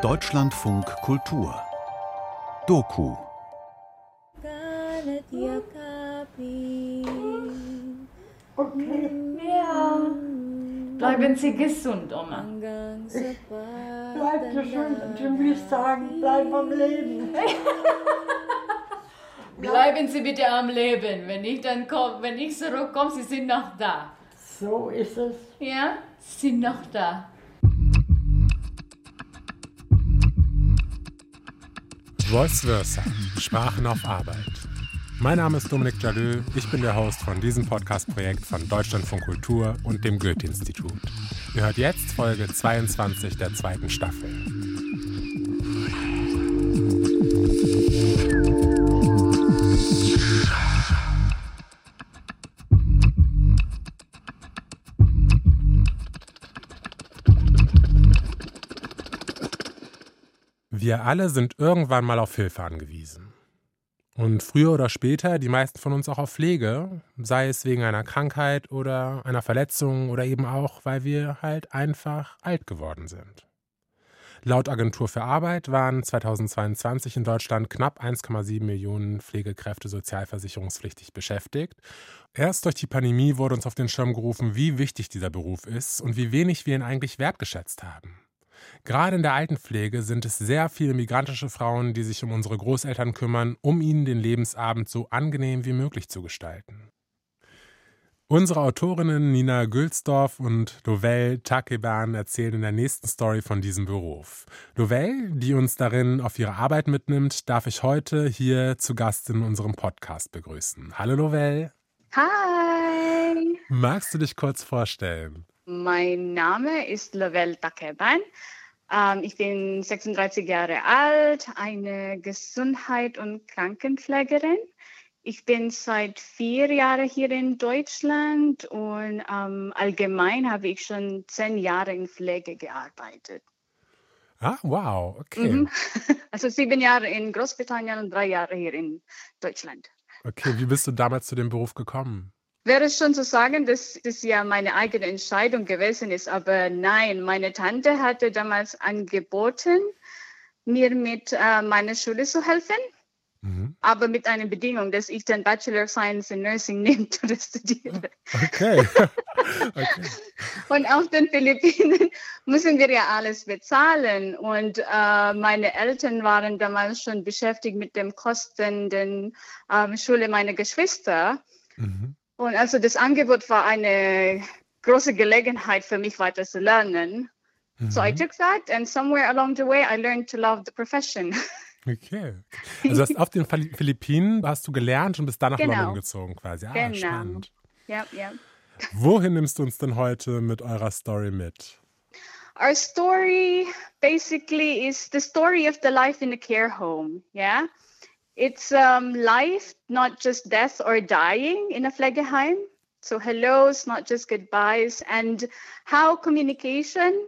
Deutschlandfunk Kultur Doku Okay. Ja. Bleiben Sie gesund, Oma. Ich bleib gesund und ich will sagen, bleib am Leben. Bleiben Sie bitte am Leben. Wenn ich dann komm, wenn ich zurückkomme, Sie sind noch da. So ist es. Ja? Sie sind noch da. Voice versa. Sprachen auf Arbeit. Mein Name ist Dominik Jalö. Ich bin der Host von diesem Podcast-Projekt von Deutschlandfunk Kultur und dem Goethe-Institut. Ihr hört jetzt Folge 22 der zweiten Staffel. Wir alle sind irgendwann mal auf Hilfe angewiesen. Und früher oder später die meisten von uns auch auf Pflege, sei es wegen einer Krankheit oder einer Verletzung oder eben auch, weil wir halt einfach alt geworden sind. Laut Agentur für Arbeit waren 2022 in Deutschland knapp 1,7 Millionen Pflegekräfte sozialversicherungspflichtig beschäftigt. Erst durch die Pandemie wurde uns auf den Schirm gerufen, wie wichtig dieser Beruf ist und wie wenig wir ihn eigentlich wertgeschätzt haben. Gerade in der Altenpflege sind es sehr viele migrantische Frauen, die sich um unsere Großeltern kümmern, um ihnen den Lebensabend so angenehm wie möglich zu gestalten. Unsere Autorinnen Nina Gülsdorf und Lovell Takeban erzählen in der nächsten Story von diesem Beruf. Lovell, die uns darin auf ihre Arbeit mitnimmt, darf ich heute hier zu Gast in unserem Podcast begrüßen. Hallo Lovell. Hi. Magst du dich kurz vorstellen? Mein Name ist Lovell Takeban. Ähm, ich bin 36 Jahre alt, eine Gesundheit- und Krankenpflegerin. Ich bin seit vier Jahren hier in Deutschland und ähm, allgemein habe ich schon zehn Jahre in Pflege gearbeitet. Ah, wow, okay. Mhm. Also sieben Jahre in Großbritannien und drei Jahre hier in Deutschland. Okay, wie bist du damals zu dem Beruf gekommen? Wäre es schon zu sagen, dass das ja meine eigene Entscheidung gewesen ist, aber nein, meine Tante hatte damals angeboten, mir mit äh, meiner Schule zu helfen, mhm. aber mit einer Bedingung, dass ich den Bachelor of Science in Nursing nehme oder studiere. Okay. okay. Und auf den Philippinen müssen wir ja alles bezahlen und äh, meine Eltern waren damals schon beschäftigt mit dem Kosten der äh, Schule meiner Geschwister. Mhm. Und also das Angebot war eine große Gelegenheit für mich weiter zu lernen. Mhm. So I mhm. took that and somewhere along the way I learned to love the profession. Okay. Also hast auf den Philippinen hast du gelernt und bist dann nach genau. London gezogen quasi. Ah, genau. spannend. Ja, ja. Wohin nimmst du uns denn heute mit eurer Story mit? Our story basically is the story of the life in a care home, yeah? It's um, life, not just death or dying in a Pflegeheim. So hellos, not just goodbyes, and how communication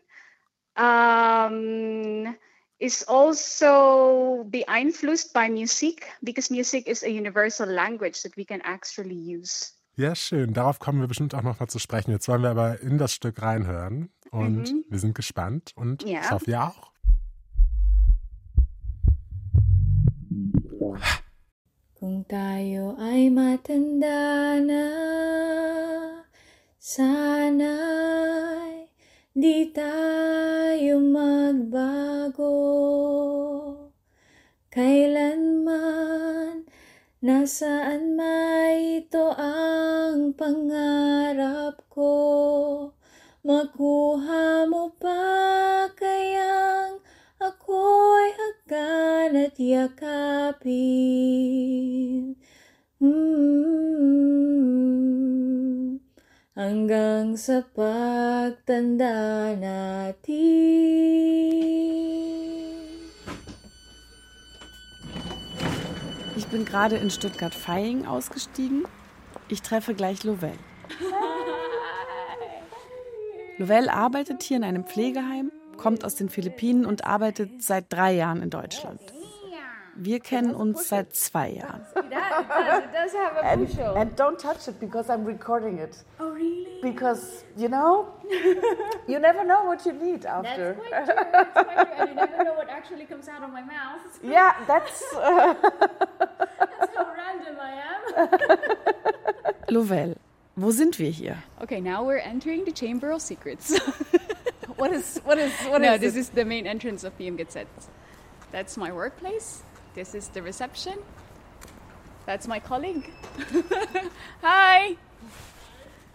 um, is also beeinflussed by music because music is a universal language that we can actually use. Ja, schön. Darauf kommen wir bestimmt auch noch mal zu sprechen. Jetzt wollen wir aber in das Stück reinhören und mhm. wir sind gespannt und ja. ich hoffe, ihr auch. Kung tayo ay matanda na, sana'y di tayo magbago. Kailanman, nasaan may ito ang pangarap ko. Makuha mo pa kayang at yakapin. Mm, hanggang sa pagtanda natin. Ich bin gerade in Stuttgart-Vaihing ausgestiegen. Ich treffe gleich Lovell. Lovell arbeitet hier in einem Pflegeheim kommt aus den Philippinen und arbeitet seit drei Jahren in Deutschland. Wir kennen uns seit zwei Jahren. and, and don't touch it because I'm recording it. Oh, really? because you know you never know what you need after. That's quite true. That's quite true. And you never know what actually comes out of my mouth. yeah, that's. Uh, That's how random I am. Lovell, wo sind wir hier? Okay, now we're entering the Chamber of Secrets. What is what is what no, is this it? is the main entrance of PMGZ. That's my workplace. This is the reception. That's my colleague. Hi!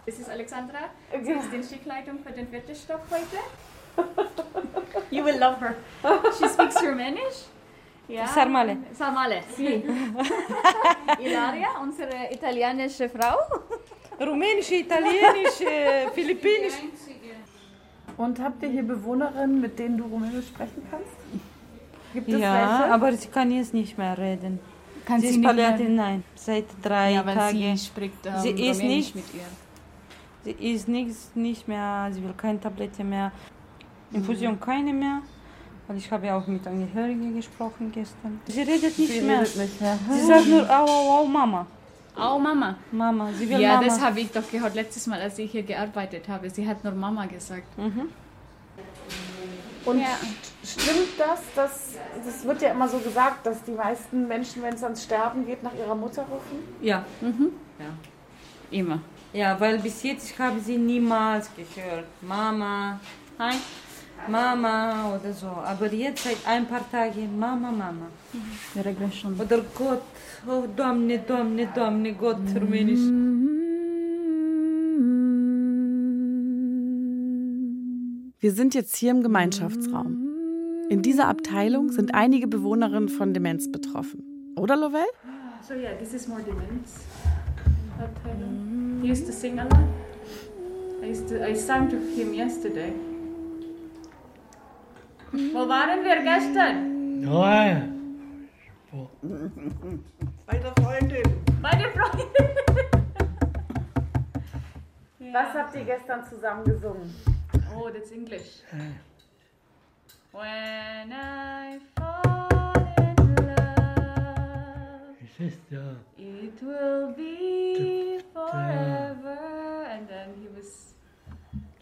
This is Alexandra. Sie ist die Schichtleitung für den vierten Stock heute. You will love her. She speaks Romanisch. Ja. Sarmale. Sarmale, sí. Ilaria, unsere italienische Frau. Rumänische, italienische, eh, philippinisch. Und habt ihr hier Bewohnerinnen, mit denen du Rumänisch sprechen kannst? Gibt es Ja, welche? aber sie kann jetzt nicht mehr reden. Kann sie sie ist nicht Palliatin, nein, seit drei Ja, Tagen. sie spricht ähm, Sie ist Rumänisch nicht- mit ihr. Sie isst nichts, nicht mehr, sie will keine Tablette mehr. Infusion keine mehr. Weil ich habe ja auch mit Angehörigen gesprochen gestern. Sie redet nicht Sie mehr. redet nicht mehr. Sie sagt nur au, au, au, Mama. Oh, Mama. Mama, sie will Ja, Mama. das habe ich doch gehört letztes Mal, als ich hier gearbeitet habe. Sie hat nur Mama gesagt. Und Ja. stimmt das, dass das wird ja immer so gesagt, dass die meisten Menschen, wenn es ans Sterben geht, nach ihrer Mutter rufen? ja. Immer. ja, weil bis jetzt ich habe sie niemals gehört. Mama, hi, Mama oder so. Aber jetzt seit ein paar Tagen Mama, Mama. Regression. Oder Gott, oh Doamne, Doamne, Doamne, Gott, Rumänisch. Wir sind jetzt hier im Gemeinschaftsraum. In dieser Abteilung sind einige Bewohnerinnen von Demenz betroffen. Oder, Lovell? So yeah, this is more demons. He used to sing a lot. I, used to, I sang to him yesterday. Wo waren wir gestern? Ja. Bei der Freundin. Bei der Freundin. Was habt ihr gestern zusammen gesungen? Oh, that's English. When I fall in love, Es ist ja. it will be forever. And then he was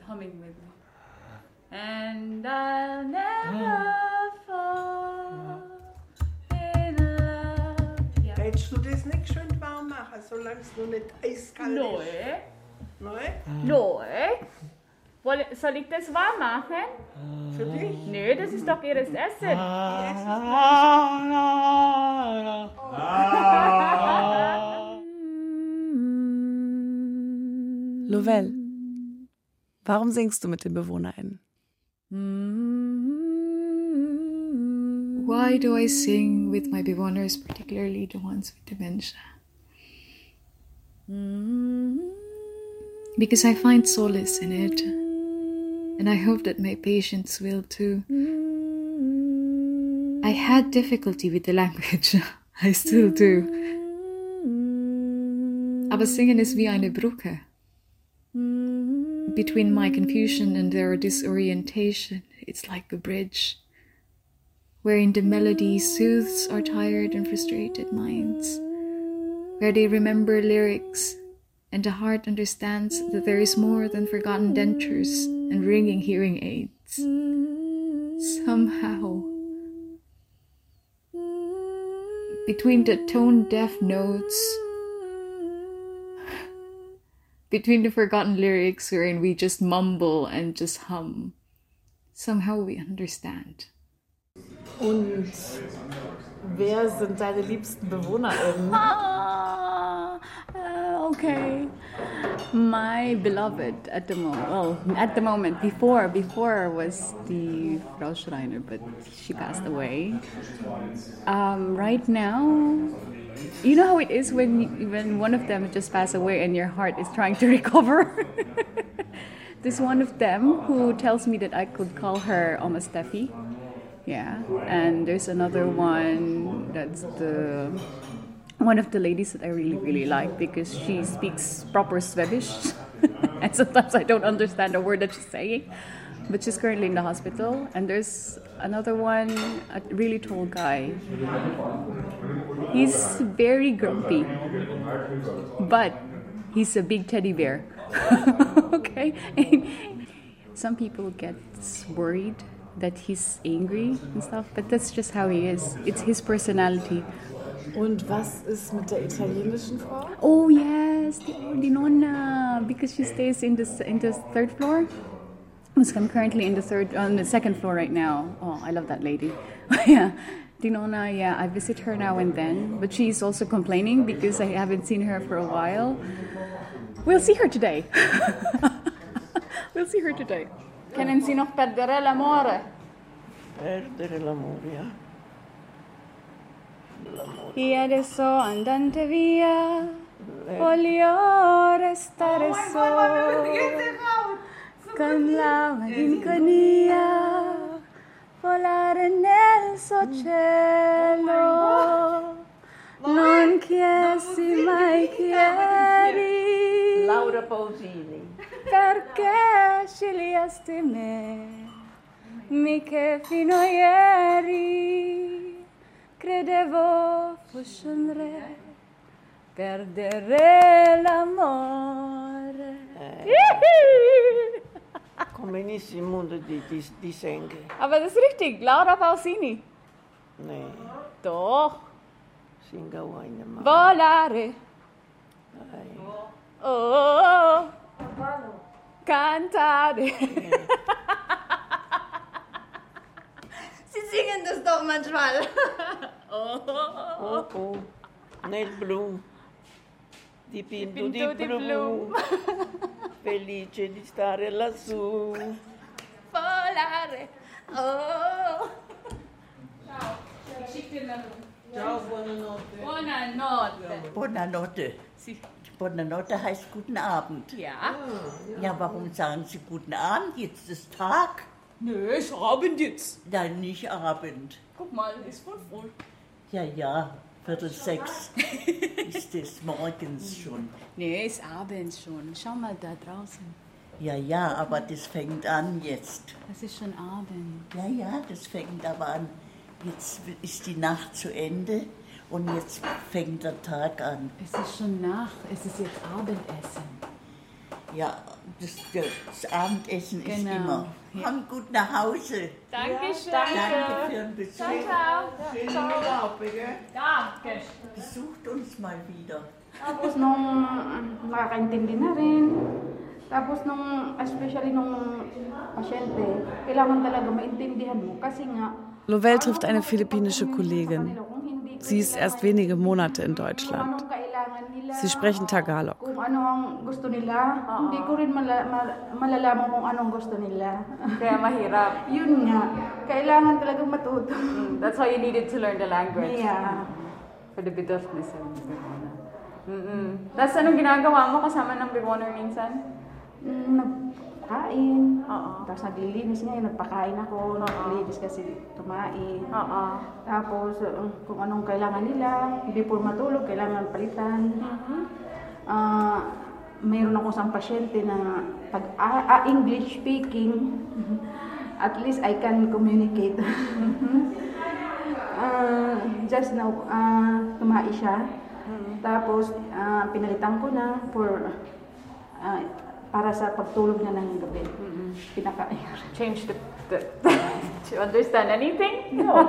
humming with me. And I'll never fall Willst du das nicht schön warm machen, solange es noch nicht eiskalt Neu. ist? Neu? Neu. Woll- Soll ich das warm machen? Für dich? Nö, das ist doch ihres Essen. Lovell, warum singst du mit den BewohnerInnen? Why do I sing with my bewohners, particularly the ones with dementia? Because I find solace in it, and I hope that my patients will too. I had difficulty with the language, I still do. Aber singen ist wie eine Brücke. Between my confusion and their disorientation, it's like a bridge wherein the melody soothes our tired and frustrated minds, where they remember lyrics and the heart understands that there is more than forgotten dentures and ringing hearing aids. Somehow, between the tone deaf notes, between the forgotten lyrics wherein we just mumble and just hum, somehow we understand. Und wer sind deine liebsten BewohnerInnen? Ah, uh, okay. My beloved at the moment, well, at the moment, before, before was the Frau Schreiner, but she passed away. Um, right now, you know how it is when when one of them just passed away and your heart is trying to recover. This one of them who tells me that I could call her Oma Steffi. Yeah, and there's another one that's the one of the ladies that I really really like because she speaks proper Swedish, and sometimes I don't understand a word that she's saying. But she's currently in the hospital, and there's another one, a really tall guy. He's very grumpy, but he's a big teddy bear. okay. Some people get worried that he's angry and stuff, but that's just how he is. It's his personality. Und was ist mit der italienischen Frau? Oh yes, the, the nonna, because she stays in the in the third floor. I'm currently in the third on the second floor right now. Oh, I love that lady. yeah. Dinona, yeah, I visit her now and then, but she's also complaining because I haven't seen her for a while. We'll see her today. we'll see her today. Noch Perdere l'amore? Perdere l'amore, ja. E adesso andante via, voglio restare solo con la malinconia, volare nel suo cielo. Non chiesi mai chiedi Laura Pausini. Perché scegliesti me, mica fino a ieri credevo fossi un re, perdere l'amore. Komm in ins Munde die, die, die Sänge. Aber das ist richtig, Laura Pausini. Nee, Doch, singa volare. Oh, oh, oh. Cantare. Sie singen das doch manchmal. oh, oh. Nel blu. Dipinto di Dipinto di blu. blu. Felice di stare lassù. Volare. Oh. Ciao, buonanotte. Buonanotte. Buonanotte. Sie- Buonanotte heißt guten Abend. Ja? Ja, warum sagen Sie guten Abend? Jetzt ist Tag. Nö, ist Abend jetzt. Nein, nicht Abend. Guck mal, ist voll voll. Ja, ja, Viertel sechs ist es morgens schon. Nee, ist abends schon. Schau mal da draußen. Ja, ja, aber das fängt an jetzt. Es ist schon Abend. Ja, ja, das fängt aber an. Jetzt ist die Nacht zu Ende und jetzt fängt der Tag an. Es ist schon Nacht. Es ist jetzt Abendessen. Ja, das, das Abendessen ist Genau, immer. ja. Komm gut nach Hause. Dankeschön. Danke für den Besuch. Ciao. Danke. Besucht uns mal wieder. Tapos nung nakakaintindi na rin, tapos nung, especially nung pasyente, kailangan talaga maintindihan mo kasi nga, Lovell trifft eine philippinische Kollegin. Sie ist erst wenige Monate in Deutschland. Sie sprechen Tagalog. matuto. That's why you needed to learn the language. Yeah. For the bedürfnisse bewohner. Mm-mm. Tapos anong ginagawa mo kasama ng minsan? Mm, Nagpakain. Oo. Tapos naglilinis ngayon, nagpakain ako, naglilinis kasi tumain. Oo. Tapos, uh, kung anong kailangan nila, before matulog, kailangan palitan. Ah, mayroon ako isang pasyente na pag ah, English speaking, at least I can communicate. Ah, just now, ah, tumahi siya. Tapos, ah, pinalitan ko na for ah, para sa pagtulog niya ng gabi. Pinakain. Change the, the you understand anything? No.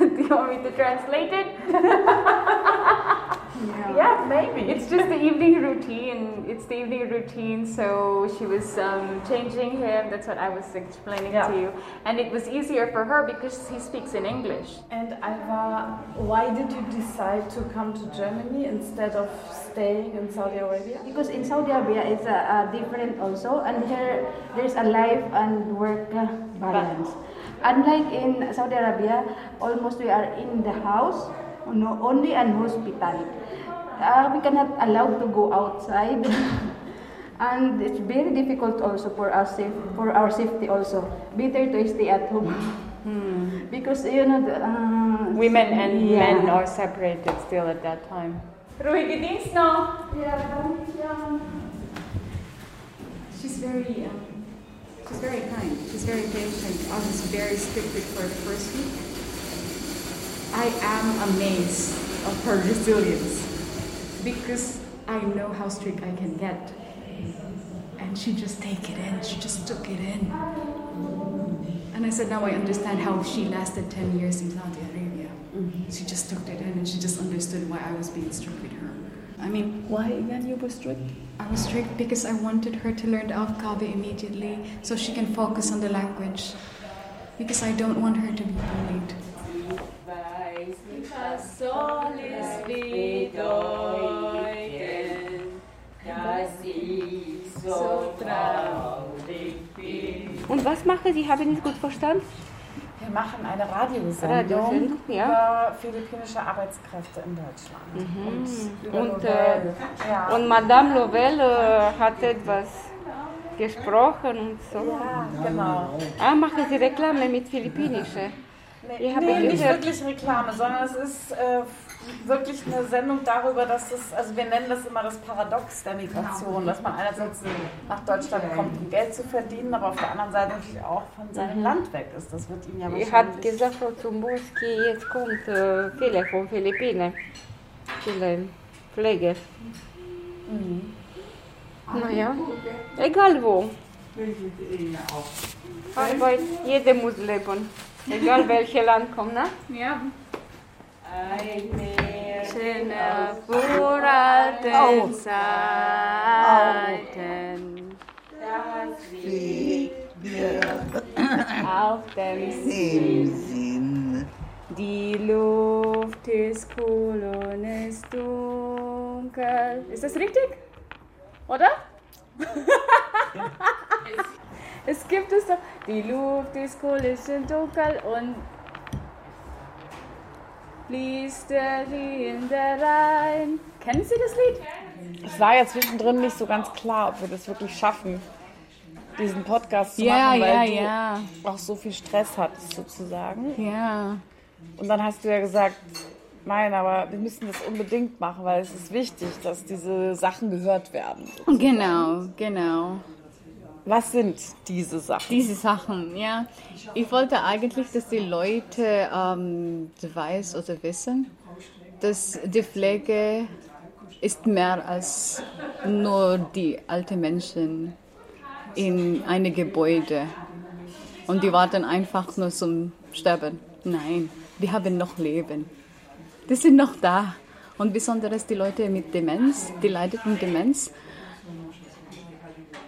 Do you want me to translate it? Yeah. maybe. It's just the evening routine. It's the evening routine. So she was um, changing him. That's what I was explaining to you. And it was easier for her because he speaks in English. And Alva, why did you decide to come to Germany instead of staying in Saudi Arabia? Because in Saudi Arabia, it's uh, uh, different also, and here there's a life and work uh, balance. Unlike in Saudi Arabia, almost we are in the house, no, only in hospital. Uh, we cannot allowed to go outside, and it's very difficult also for our safe, for our safety also. Better to stay at home. Because you know, the, uh, Women and yeah. men are separated still at that time. Ruhige Dienst noch. She's very, um, she's very kind. She's very patient. I was very strict with her the first week. I am amazed of her resilience. Because I know how strict I can get. And she just take it in. She just took it in. And I said, now I understand how she lasted 10 years in Saudi Arabia. Mm-hmm. She just took it in and she just understood why I was being strict with her. I mean, why again you were strict? I was strict because I wanted her to learn the Afkabe immediately so she can focus on the language. Because I don't want her to be bullied. Und was machen Sie? Habe ich nicht gut verstanden? Wir machen eine Radiosendung Radiosendung, ja. über philippinische Arbeitskräfte in Deutschland. Und, über Und, Lovell. äh, ja. und Madame Lovell äh, hat etwas gesprochen und so. Ja, genau. Ah, machen Sie Reklame mit Philippinische? Nee, Ich nee, nicht wirklich Reklame, sondern es ist äh, wirklich eine Sendung darüber, dass es, also wir nennen das immer das Paradox der Migration, dass man einerseits nach Deutschland kommt, um Geld zu verdienen, aber auf der anderen Seite natürlich auch von seinem Mhm. Land weg ist. Das wird ihm ja Ich wahrscheinlich... habe gesagt, Frau Zumbuski, jetzt kommt äh, viele von Philippinen. Viele Pflege. Mhm. Naja, egal wo. Arbeit, jeder muss leben. Egal welches Land kommt, ne? Ja. Schöne Voralten Oh. Zeiten. Auf dem Sinn. Die Luft ist cool und ist dunkel. Ist das richtig? Oder? es gibt es doch. Die Luft ist cool, ist dunkel und fließt der Rinde rein. Kennen Sie das Lied? Es war ja zwischendrin nicht so ganz klar, ob wir das wirklich schaffen, diesen Podcast zu Ja, machen, weil ja, du ja. auch so viel Stress hattest sozusagen. Ja. Und dann hast du ja gesagt, nein, aber wir müssen das unbedingt machen, weil es ist wichtig, dass diese Sachen gehört werden. Genau, genau. Was sind diese Sachen? Diese Sachen, ja. Ich wollte eigentlich, dass die Leute ähm, weiß oder wissen, dass die Pflege ist mehr als nur die alten Menschen in einem Gebäude und die warten einfach nur zum Sterben. Nein, die haben noch Leben. Die sind noch da. Und besonders die Leute mit Demenz, die leiden an Demenz,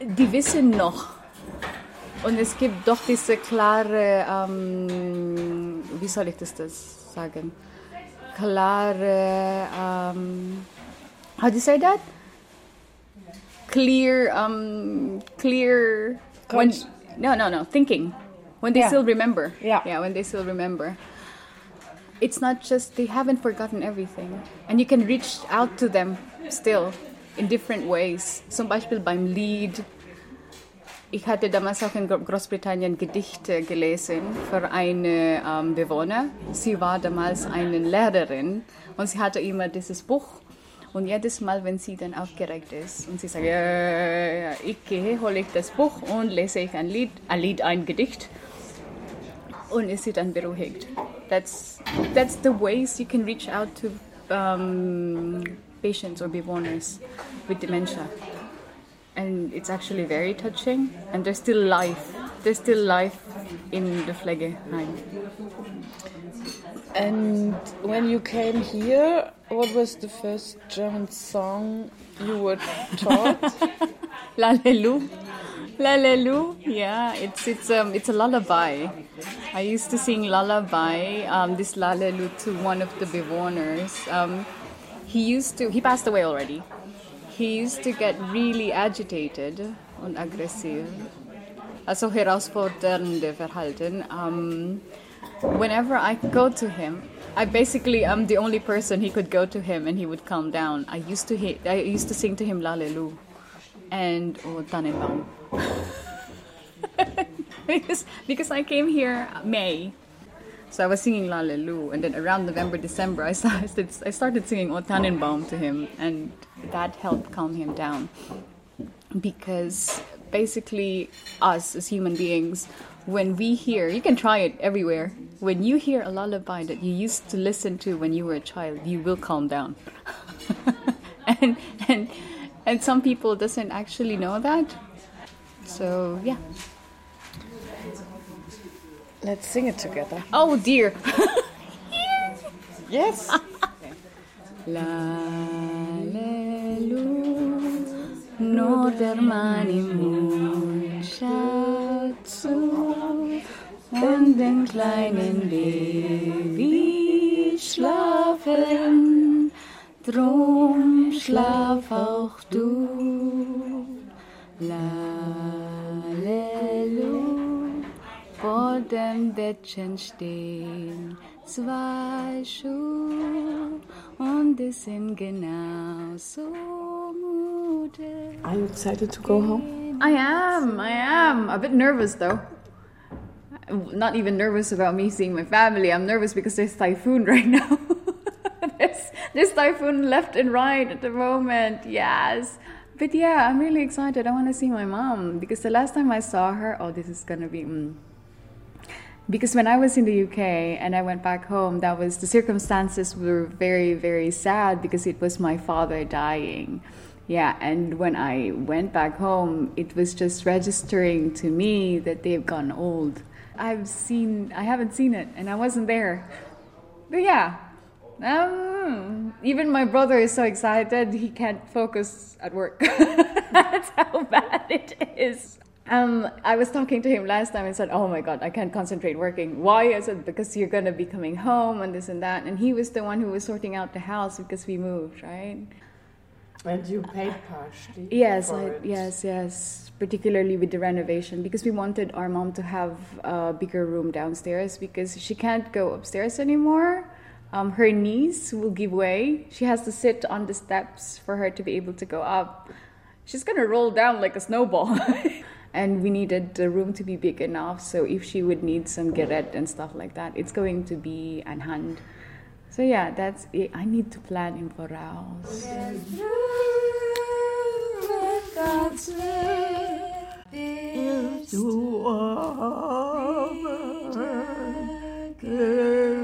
die wissen noch. Und es gibt doch diese klare, ähm, wie soll ich das, das sagen? Klare, ähm, how do you say that? Clear, um, clear. When, no, no, no. Thinking. When they Yeah. still remember. Yeah. Yeah, when they still remember. It's not just they haven't forgotten everything, and you can reach out to them still in different ways. Zum Beispiel beim Lied. Ich hatte damals auch in Gro- Großbritannien Gedichte gelesen für eine ähm, Bewohner. Sie war damals eine Lehrerin und sie hatte immer dieses Buch. Und jedes Mal, wenn sie dann aufgeregt ist und sie sagt, ja, ja, ich gehe, hole ich das Buch und lese ich ein Lied, ein Lied, ein Gedicht und ist sie dann beruhigt. That's, that's the ways you can reach out to um, patients or bewohners with dementia. And it's actually very touching. And there's still life. There's still life in the Pflegeheim. And when you came here, what was the first German song you were taught? Lalelu. Lalelu. Yeah, it's it's um it's a lullaby. I used to sing lullaby, um, this lalelu to one of the bewohners. Um, he used to he passed away already. He used to get really agitated und aggressiv. Also herausfordernde Verhalten. Um, whenever I go to him, I basically am the only person he could go to him and he would calm down. I used to he, I used to sing to him Lalelu and oh, Tannenbaum. because, because I came here May. So I was singing La Lalelu, and then around November, December, I started, I started singing O Tannenbaum to him, and that helped calm him down. Because basically, us as human beings, when we hear, you can try it everywhere. When you hear a lullaby that you used to listen to when you were a child, you will calm down. and, and, and some people doesn't actually know that. So yeah. Let's sing it together. Oh dear. yes. Nur der Mann im Mond schaut zu und den kleinen Baby schlafen, drum schlaf auch du. Lalelu, vor dem Bettchen stehen zwei Schuhe und die sind genauso müde. Are you excited to go home? I am, I am. A bit nervous though. Not even nervous about me seeing my family. I'm nervous because there's typhoon right now. there's, there's typhoon left and right at the moment. Yes. But yeah, I'm really excited. I want to see my mom because the last time I saw her, oh, this is gonna be. Mm, because when I was in the UK and I went back home, that was the circumstances were very, very sad because it was my father dying. Yeah, and when I went back home, it was just registering to me that they've gone old. I've seen, I haven't seen it, and I wasn't there. But yeah, um, even my brother is so excited he can't focus at work. That's how bad it is. Um, I was talking to him last time and said, "Oh my God, I can't concentrate working." Why? I said, "Because you're gonna be coming home and this and that." And he was the one who was sorting out the house because we moved, right? And you paid partially. Yes, I, it. yes, yes. Particularly with the renovation, because we wanted our mom to have a bigger room downstairs because she can't go upstairs anymore. Um, her knees will give way. She has to sit on the steps for her to be able to go up. She's gonna roll down like a snowball. and we needed the room to be big enough, so if she would need some gerät and stuff like that, it's going to be an hand. So yeah, that's it. I need to plan in voraus. Guten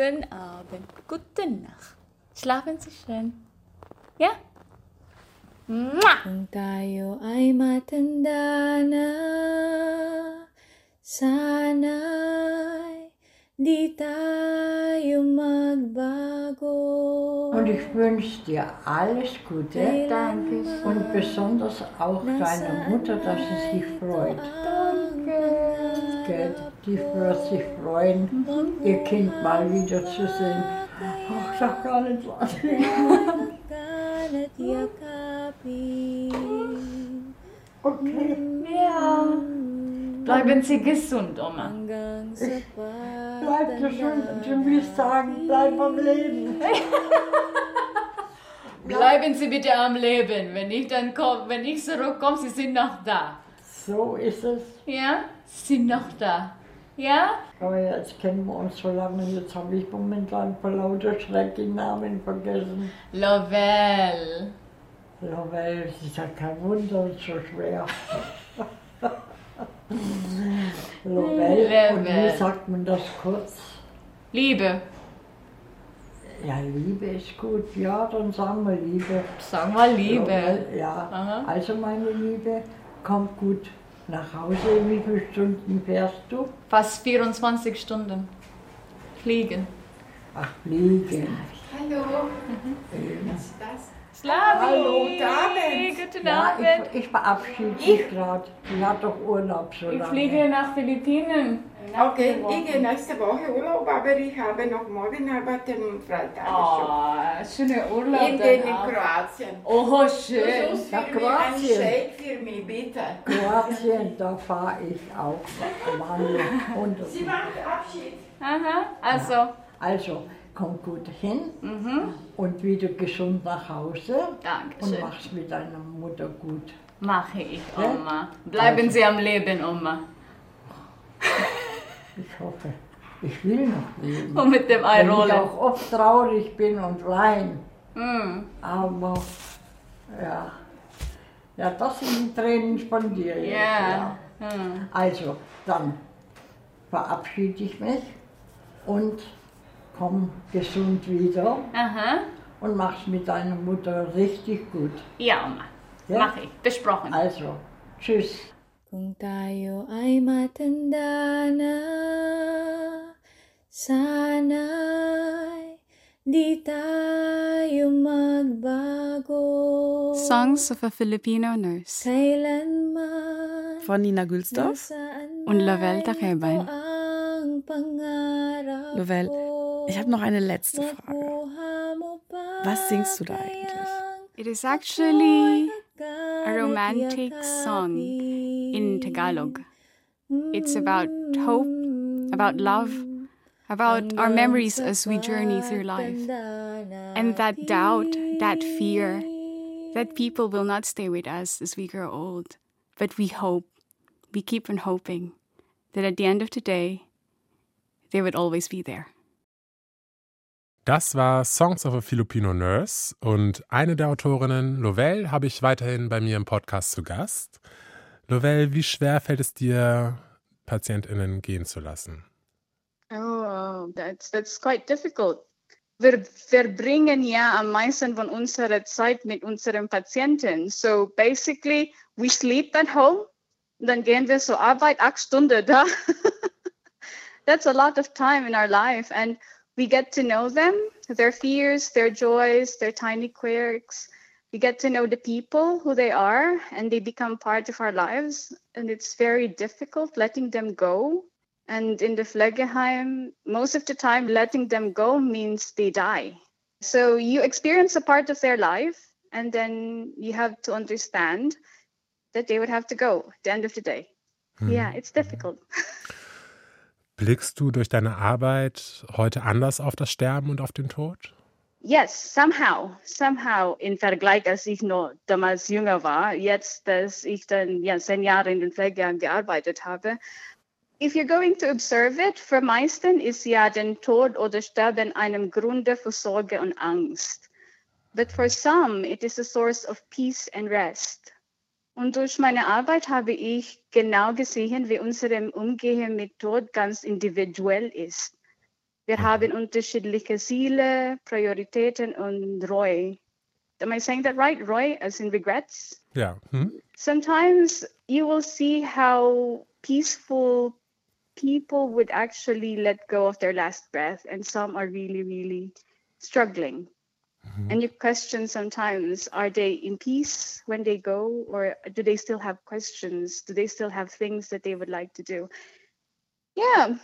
guten Abend, gute Nacht. Schlafen Sie schön. Ja? Kung tayo ay matanda na, sana'y di tayo magbago. Und ich wünsche dir alles Gute. Danke. Und besonders auch deiner Mutter, dass sie sich freut. Gell? Die wird sich freuen, ihr Kind mal wieder zu sehen. Ach, sag gar nicht was. Okay. Ja. Bleiben Sie gesund, Oma. Sa Bleib gesund und ich will sagen, bleib am Leben. Bleiben Sie bitte am Leben. Wenn ich dann komm, wenn ich zurückkomme, Sie sind noch da. So ist es. Ja? Sie sind noch da. Ja? Aber jetzt kennen wir uns so lange, jetzt habe ich momentan vor lauter Schreck den Namen vergessen. Lovell. Lovell, es ist ja kein Wunder, ist so schwer. Lovell, und wie sagt man das kurz? Liebe. Ja, Liebe ist gut, ja, dann sagen wir Liebe. Sagen wir Liebe. Lovell, ja, Aha. also meine Liebe, kommt gut nach Hause. Wie viele Stunden fährst du? Fast 24 Stunden. Fliegen. Ach, fliegen. Hallo. Ähm, Was ist das? Slavi! Hallo, Damen! Guten ja, Abend! Ich, ich verabschiede mich gerade. Die hat doch Urlaub so Ich lange. fliege nach Philippinen. Okay, ich gehe nächste Woche Urlaub, aber ich habe noch morgen arbeiten und Freitag Oh, schöner Urlaub. Ich gehe in. Kroatien. Oh, schön. Nach Kroatien. Shake für mich, bitte. Kroatien, da fahre ich auch. Mann, Sie macht Abschied. Aha, also. Also, komm gut hin und wieder gesund nach Hause. Dankeschön. Und mach's mit deiner Mutter gut. Mache ich? Oma. Bleiben Also. Sie am Leben, Oma. Ich hoffe, ich will noch leben. Und mit dem Wenn ich auch oft traurig bin und wein. Mm. Aber, ja. Ja, das sind die Tränen von dir jetzt. Ja. Hm. Also, dann verabschiede ich mich und komm gesund wieder Aha. und mach's mit deiner Mutter richtig gut. Ja, Oma. Ja? Mache ich. Besprochen. Also, tschüss. Kung tayo ay matanda na, sana'y di tayo magbago. Songs of a Filipino Nurse Kailanman Von Nina Gülsdorf. und Takeban. ang pangarap Lovell, ich habe noch eine letzte Frage. Was singst du da eigentlich? It is actually a romantic song in Tagalog. It's about hope, about love, about our memories as we journey through life. And that doubt, that fear, that people will not stay with us as we grow old. But we hope, we keep on hoping that at the end of the day, they would always be there. Das war Songs of a Filipino Nurse und eine der Autorinnen, Lovell, habe ich weiterhin bei mir im Podcast zu Gast. Lovell, wie schwer fällt es dir, PatientInnen gehen zu lassen? Oh, that's that's quite difficult. Wir verbringen ja am meisten von unserer Zeit mit unseren Patienten. So basically, we sleep at home, dann gehen wir zur Arbeit acht Stunden da. That's a lot of time in our life, and we get to know them, their fears, their joys, their tiny quirks. We get to know the people who they are, and they become part of our lives. And it's very difficult letting them go. And in the Pflegeheim, most of the time, letting them go means they die. So you experience a part of their life, and then you have to understand that they would have to go at the end of the day. Hmm. Yeah, it's difficult. Blickst du durch deine Arbeit heute anders auf das Sterben und auf den Tod? Yes, somehow, somehow in Vergleich, als ich noch damals jünger war, jetzt, dass ich dann ja zehn Jahre in den Pflegeheim gearbeitet habe. If you're going to observe it, für meisten ist ja den Tod oder Sterben einem Grunde für Sorge und Angst. But for some, it is a source of peace and rest. Und durch meine Arbeit habe ich genau gesehen, wie unser Umgehen mit Tod ganz individuell ist. Wir haben unterschiedliche Ziele, Prioritäten und Reue. Am I saying that right? Reue, as in regrets? Ja. Hm? Sometimes you will see how peaceful people would actually let go of their last breath, and some are really, really struggling. And you question sometimes are they in peace when they go, or do they still have questions? Do they still have things that they would like to do? Yeah,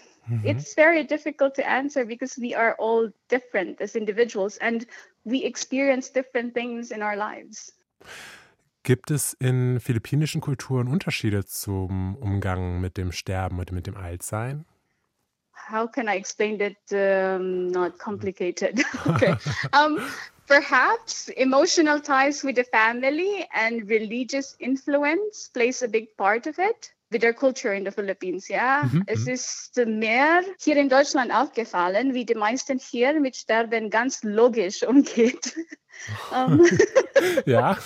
it's very difficult to answer because we are all different as individuals and we experience different things in our lives. Gibt es in philippinischen Kulturen Unterschiede zum Umgang mit dem Sterben und mit dem Altsein? how can I explain that um, not complicated? okay. Um, perhaps emotional ties with the family and religious influence plays a big part of it. With their culture in the Philippines, ja. Mhm, Es mhm. ist mehr hier in Deutschland aufgefallen, wie die meisten hier mit Sterben ganz logisch umgeht. um, Ja.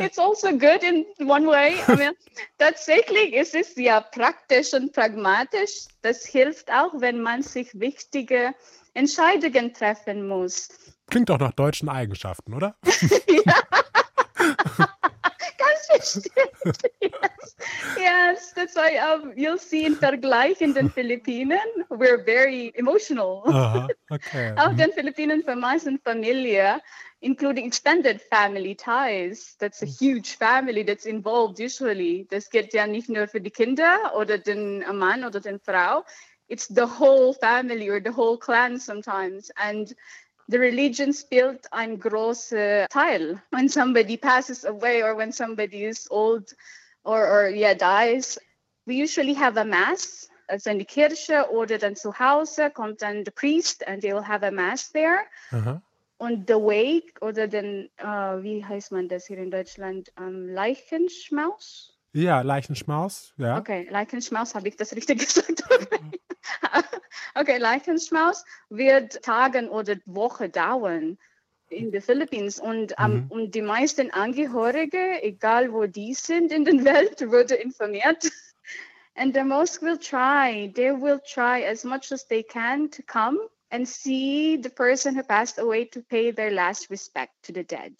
It's also good in one way. I mean, tatsächlich ist es ja praktisch und pragmatisch. Das hilft auch, wenn man sich wichtige Entscheidungen treffen muss. Klingt doch nach deutschen Eigenschaften, oder? Ganz bestimmt. Yes. yes, that's why um, you'll see in Vergleich in den Philippinen, we're very emotional. Aha, okay. Auf den Philippinen für meisten Familie including extended family ties. That's a huge family that's involved usually. Das gilt ja nicht nur für die Kinder oder den Mann oder den Frau. It's the whole family or the whole clan sometimes. And the religion spielt ein großer uh, Teil. When somebody passes away or when somebody is old or, or yeah, dies, we usually have a mass. Uh, also in the Kirche oder dann zu Hause kommt uh, dann der Priest and they will have a mass there. Uh-huh. Aha. Und the wake oder den, äh, wie heißt man das hier in Deutschland, ähm, Leichenschmaus? Ja, Leichenschmaus, ja. Okay, Leichenschmaus, habe ich das richtig gesagt? okay, Leichenschmaus wird Tagen oder Woche dauern in den Philippinen und, ähm, Mhm. und die meisten Angehörige, egal wo die sind in der Welt, wurde informiert. And the most will try, they will try as much as they can to come and see the person who passed away to pay their last respect to the dead.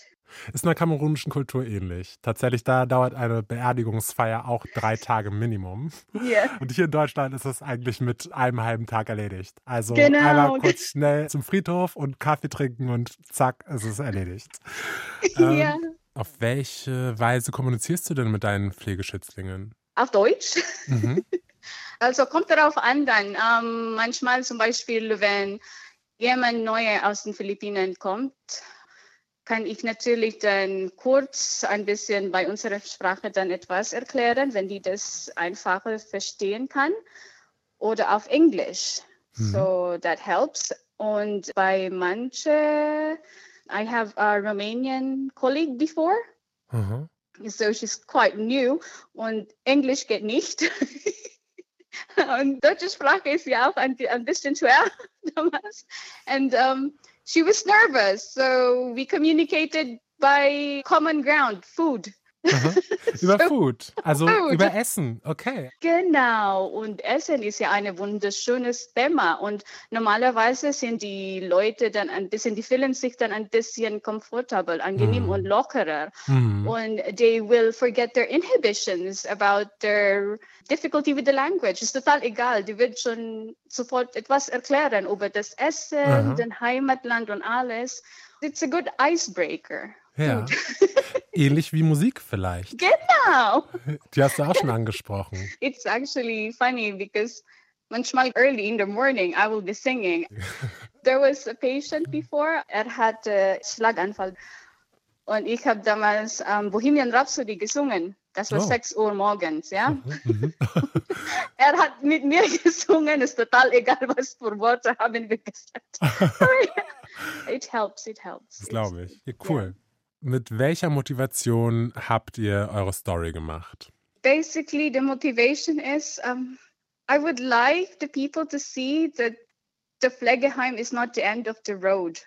Ist in der kamerunischen Kultur ähnlich. Tatsächlich, da dauert eine Beerdigungsfeier auch drei Tage Minimum. Ja. Und hier in Deutschland ist es eigentlich mit einem halben Tag erledigt. Also Genau. einmal kurz schnell zum Friedhof und Kaffee trinken und zack, es ist erledigt. Ähm. Auf welche Weise kommunizierst du denn mit deinen Pflegeschützlingen? Auf Deutsch? Mhm. Also kommt darauf an dann. Ähm, manchmal zum Beispiel, wenn jemand neu aus den Philippinen kommt, kann ich natürlich dann kurz ein bisschen bei unserer Sprache dann etwas erklären, wenn die das einfacher verstehen kann. Oder auf Englisch. So that helps. Und bei manche, I have a Romanian colleague before. Aha. So she's quite new und Englisch geht nicht. und deutsche Sprache ist ja auch ein, ein bisschen schwer damals. And um, she was nervous, so we communicated by common ground, food. Aha. Über So- Food, also Food. über Essen, okay. Genau, und Essen ist ja ein wunderschönes Thema. Und normalerweise sind die Leute dann ein bisschen, die fühlen sich dann ein bisschen komfortabel, angenehm Mhm. und lockerer. Mhm. Und they will forget their inhibitions about their difficulty with the language. Ist total egal. Die wird schon sofort etwas erklären über das Essen, Aha. den Heimatland und alles. It's a good icebreaker. Ja. Ähnlich wie Musik vielleicht. Genau. Die hast du auch schon angesprochen. It's actually funny because manchmal early in the morning I will be singing. There was a patient before, er hatte Schlaganfall. Und ich habe damals ähm, Bohemian Rhapsody gesungen. Das war Oh. 6 Uhr morgens, ja. Mhm. Er hat mit mir gesungen, ist total egal, was für Worte haben wir gesagt. it helps, it helps. Das glaube ich. Ja, cool. Mit welcher Motivation habt ihr eure Story gemacht? basically the motivation is um, I would like the people to see that the Pflegeheim is not the end of the road.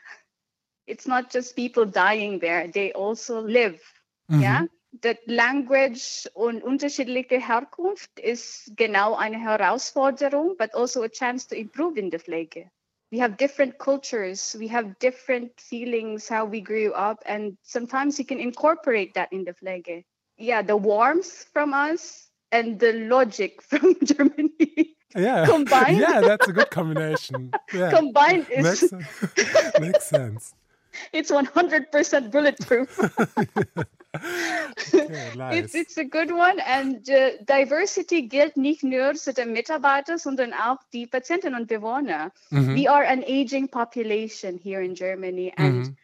It's not just people dying there, they also live. Ja? That language und unterschiedliche Herkunft ist genau eine Herausforderung, but also a chance to improve in the Pflege. We have different cultures, we have different feelings, how we grew up, and sometimes you can incorporate that in the Pflege. Yeah, the warmth from us and the logic from Germany Yeah. Combined? Yeah, that's a good combination. Yeah. combined Makes, is makes sense. It's 100% bulletproof. Okay, nice. It's, it's a good one. And uh, diversity gilt nicht nur zu den Mitarbeitern, sondern auch die Patienten und Bewohner. Mhm. We are an aging population here in Germany and Mhm.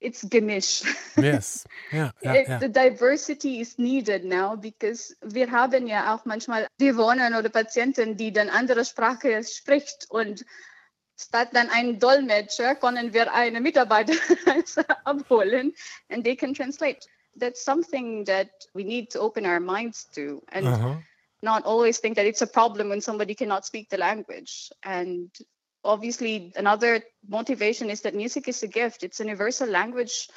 it's gemischt. Yes. Ja, ja, It- ja. The diversity is needed now because wir haben ja auch manchmal Bewohner oder Patienten, die dann andere Sprache spricht und statt dann einen Dolmetscher können wir eine Mitarbeiter abholen and they can translate. That's something that we need to open our minds to and Aha. not always think that it's a problem when somebody cannot speak the language. And obviously, another motivation is that music is a gift. It's a universal language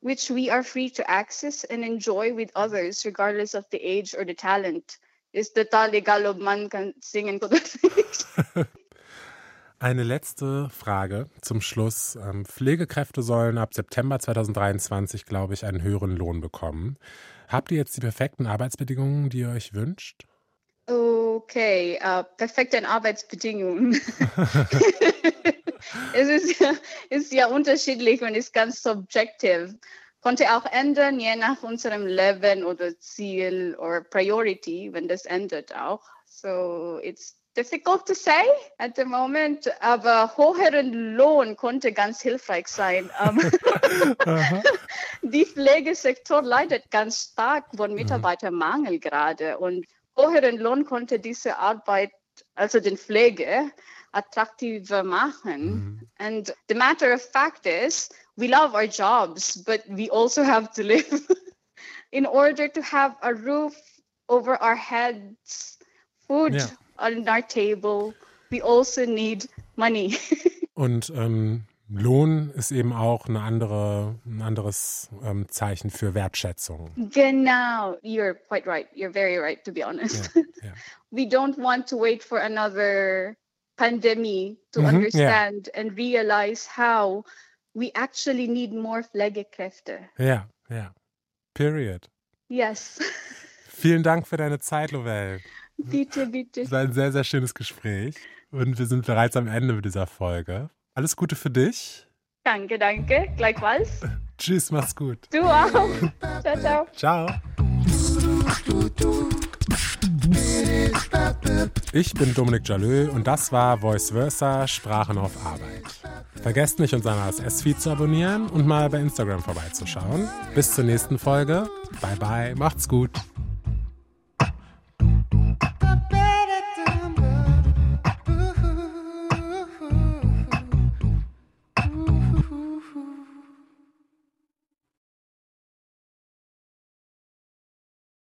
which we are free to access and enjoy with others, regardless of the age or the talent. Ist total egal, ob man singen oder nicht. Eine letzte Frage zum Schluss. Ähm, Pflegekräfte sollen ab September 2023, glaube ich, einen höheren Lohn bekommen. Habt ihr jetzt die perfekten Arbeitsbedingungen, die ihr euch wünscht? Okay, äh, perfekte Arbeitsbedingungen. es ist, ist ja unterschiedlich und ist ganz subjective. Konnte auch ändern, je nach unserem Leben oder Ziel oder Priority, wenn das ändert auch. So it's difficult to say at the moment, aber höheren Lohn konnte ganz hilfreich sein. Um, die Pflegesektor leidet ganz stark von Mitarbeitermangel gerade und höheren Lohn konnte diese Arbeit, also den Pflege, attraktiver machen. Mm. And the matter of fact is, we love our jobs, but we also have to live. In order to have a roof over our heads, food yeah. On our table, we also need money. Und ähm, Lohn ist eben auch eine andere, ein anderes ähm, Zeichen für Wertschätzung. Genau, you're quite right. You're very right, to be honest. Yeah, yeah. We don't want to wait for another pandemic to -hmm, understand yeah. and realize how we actually need more Pflegekräfte. Ja, ja. Period. Yes. Vielen Dank für deine Zeit, Lovell. Bitte, bitte. Es war ein sehr, sehr schönes Gespräch. Und wir sind bereits am Ende dieser Folge. Alles Gute für dich. Danke, danke. Gleichfalls. Tschüss, mach's gut. Du auch. ciao, ciao. Ciao. Ich bin Dominik Jalö und das war Voice Versa Sprachen auf Arbeit. Vergesst nicht, unseren RSS-Feed zu abonnieren und mal bei Instagram vorbeizuschauen. Bis zur nächsten Folge. Bye bye, macht's gut.